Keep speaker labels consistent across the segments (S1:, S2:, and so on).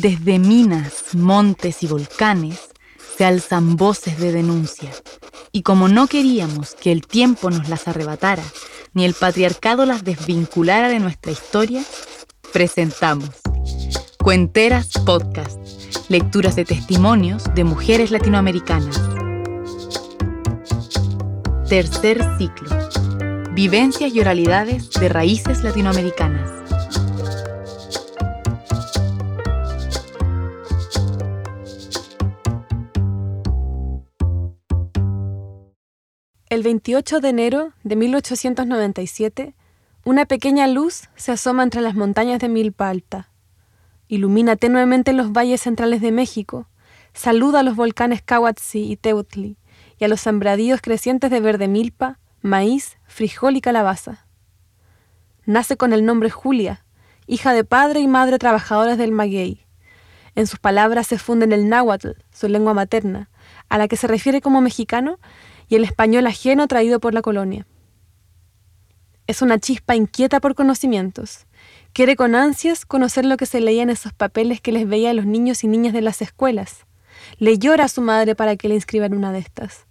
S1: Desde minas, montes y volcanes se alzan voces de denuncia. Y como no queríamos que el tiempo nos las arrebatara, ni el patriarcado las desvinculara de nuestra historia, presentamos Cuenteras Podcast, lecturas de testimonios de mujeres latinoamericanas. Tercer ciclo, vivencias y oralidades de raíces latinoamericanas.
S2: El 28 de enero de 1897, una pequeña luz se asoma entre las montañas de Milpa Alta. Ilumina tenuemente los valles centrales de México, saluda a los volcanes Cahuatzí y Teutli y a los sembradíos crecientes de verde milpa, maíz, frijol y calabaza. Nace con el nombre Julia, hija de padre y madre trabajadores del maguey. En sus palabras se funden el náhuatl, su lengua materna, a la que se refiere como mexicano, y el español ajeno traído por la colonia. Es una chispa inquieta por conocimientos. Quiere con ansias conocer lo que se leía en esos papeles que les veía a los niños y niñas de las escuelas. Le llora a su madre para que le inscriba en una de estas.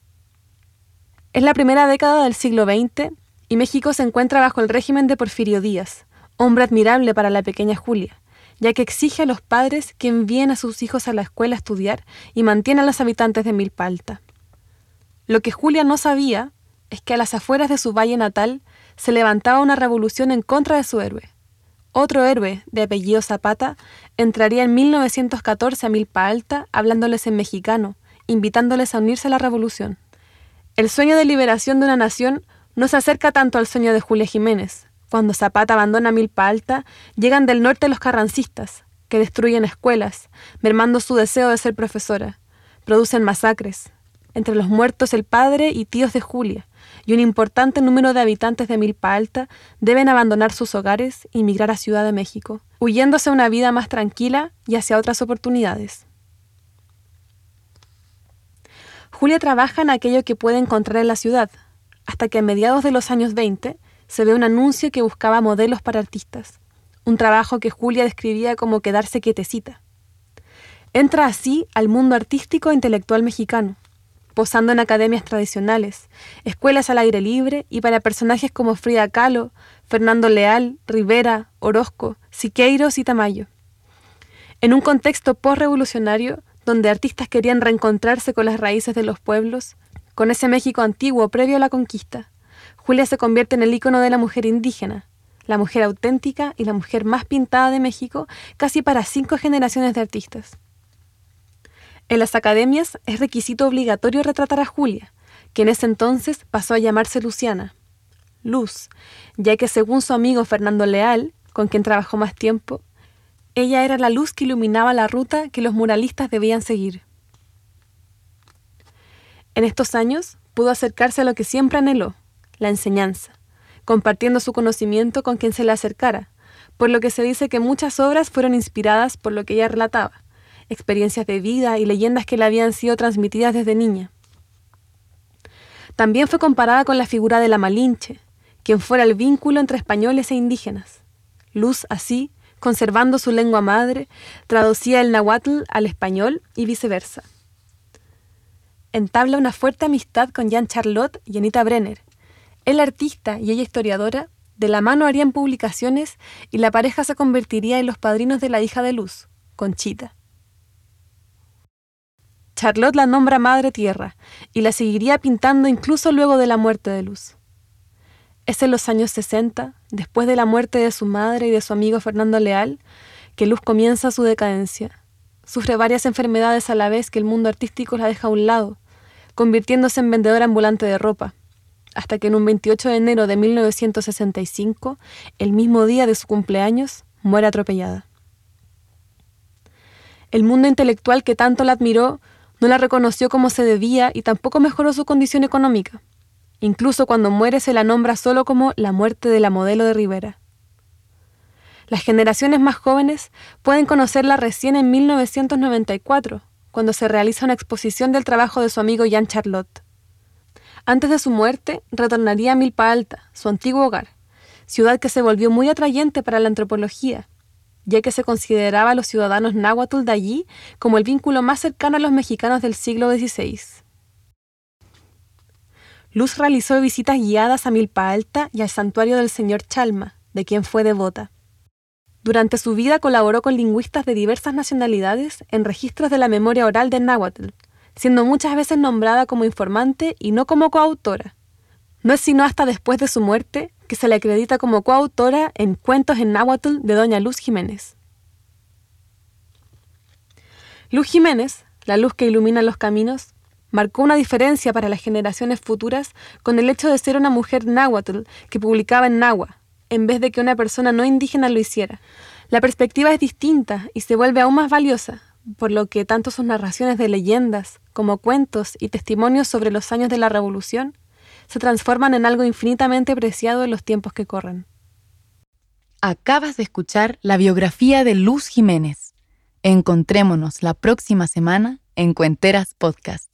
S2: Es la primera década del siglo XX y México se encuentra bajo el régimen de Porfirio Díaz, hombre admirable para la pequeña Julia, ya que exige a los padres que envíen a sus hijos a la escuela a estudiar y mantiene a los habitantes de Milpa Alta. Lo que Julia no sabía es que a las afueras de su valle natal se levantaba una revolución en contra de su héroe. Otro héroe, de apellido Zapata, entraría en 1914 a Milpa Alta hablándoles en mexicano, invitándoles a unirse a la revolución. El sueño de liberación de una nación no se acerca tanto al sueño de Julia Jiménez. Cuando Zapata abandona Milpa Alta, llegan del norte los carrancistas, que destruyen escuelas, mermando su deseo de ser profesora. Producen masacres, entre los muertos el padre y tíos de Julia, y un importante número de habitantes de Milpa Alta deben abandonar sus hogares y migrar a Ciudad de México, huyéndose a una vida más tranquila y hacia otras oportunidades. Julia trabaja en aquello que puede encontrar en la ciudad, hasta que a mediados de los años 20 se ve un anuncio que buscaba modelos para artistas, un trabajo que Julia describía como quedarse quietecita. Entra así al mundo artístico e intelectual mexicano, posando en academias tradicionales, escuelas al aire libre y para personajes como Frida Kahlo, Fernando Leal, Rivera, Orozco, Siqueiros y Tamayo. En un contexto postrevolucionario, donde artistas querían reencontrarse con las raíces de los pueblos, con ese México antiguo previo a la conquista, Julia se convierte en el icono de la mujer indígena, la mujer auténtica y la mujer más pintada de México casi para cinco generaciones de artistas. En las academias es requisito obligatorio retratar a Julia, que en ese entonces pasó a llamarse Luciana, Luz, ya que según su amigo Fernando Leal, con quien trabajó más tiempo, ella era la luz que iluminaba la ruta que los muralistas debían seguir. En estos años pudo acercarse a lo que siempre anheló, la enseñanza, compartiendo su conocimiento con quien se le acercara, por lo que se dice que muchas obras fueron inspiradas por lo que ella relataba, experiencias de vida y leyendas que le habían sido transmitidas desde niña. También fue comparada con la figura de la Malinche, quien fuera el vínculo entre españoles e indígenas. Luz, así, conservando su lengua madre, traducía el náhuatl al español y viceversa. Entabla una fuerte amistad con Jean Charlotte y Anita Brenner. Él artista y ella historiadora, de la mano harían publicaciones y la pareja se convertiría en los padrinos de la hija de Luz, Conchita. Charlotte la nombra Madre Tierra y la seguiría pintando incluso luego de la muerte de Luz. Es en los años 60, después de la muerte de su madre y de su amigo Fernando Leal, que Luz comienza su decadencia. Sufre varias enfermedades a la vez que el mundo artístico la deja a un lado, convirtiéndose en vendedora ambulante de ropa, hasta que en un 28 de enero de 1965, el mismo día de su cumpleaños, muere atropellada. El mundo intelectual que tanto la admiró no la reconoció como se debía y tampoco mejoró su condición económica. Incluso cuando muere se la nombra solo como la muerte de la modelo de Rivera. Las generaciones más jóvenes pueden conocerla recién en 1994, cuando se realiza una exposición del trabajo de su amigo Jean Charlotte. Antes de su muerte, retornaría a Milpa Alta, su antiguo hogar, ciudad que se volvió muy atrayente para la antropología, ya que se consideraba a los ciudadanos náhuatl de allí como el vínculo más cercano a los mexicanos del siglo XVI. Luz realizó visitas guiadas a Milpa Alta y al santuario del señor Chalma, de quien fue devota. Durante su vida colaboró con lingüistas de diversas nacionalidades en registros de la memoria oral de náhuatl, siendo muchas veces nombrada como informante y no como coautora. No es sino hasta después de su muerte que se le acredita como coautora en Cuentos en náhuatl de doña Luz Jiménez. Luz Jiménez, la luz que ilumina los caminos, marcó una diferencia para las generaciones futuras con el hecho de ser una mujer náhuatl que publicaba en náhuatl, en vez de que una persona no indígena lo hiciera. La perspectiva es distinta y se vuelve aún más valiosa, por lo que tanto sus narraciones de leyendas como cuentos y testimonios sobre los años de la Revolución se transforman en algo infinitamente preciado en los tiempos que corren.
S1: Acabas de escuchar la biografía de Luz Jiménez. Encontrémonos la próxima semana en Cuenteras Podcast.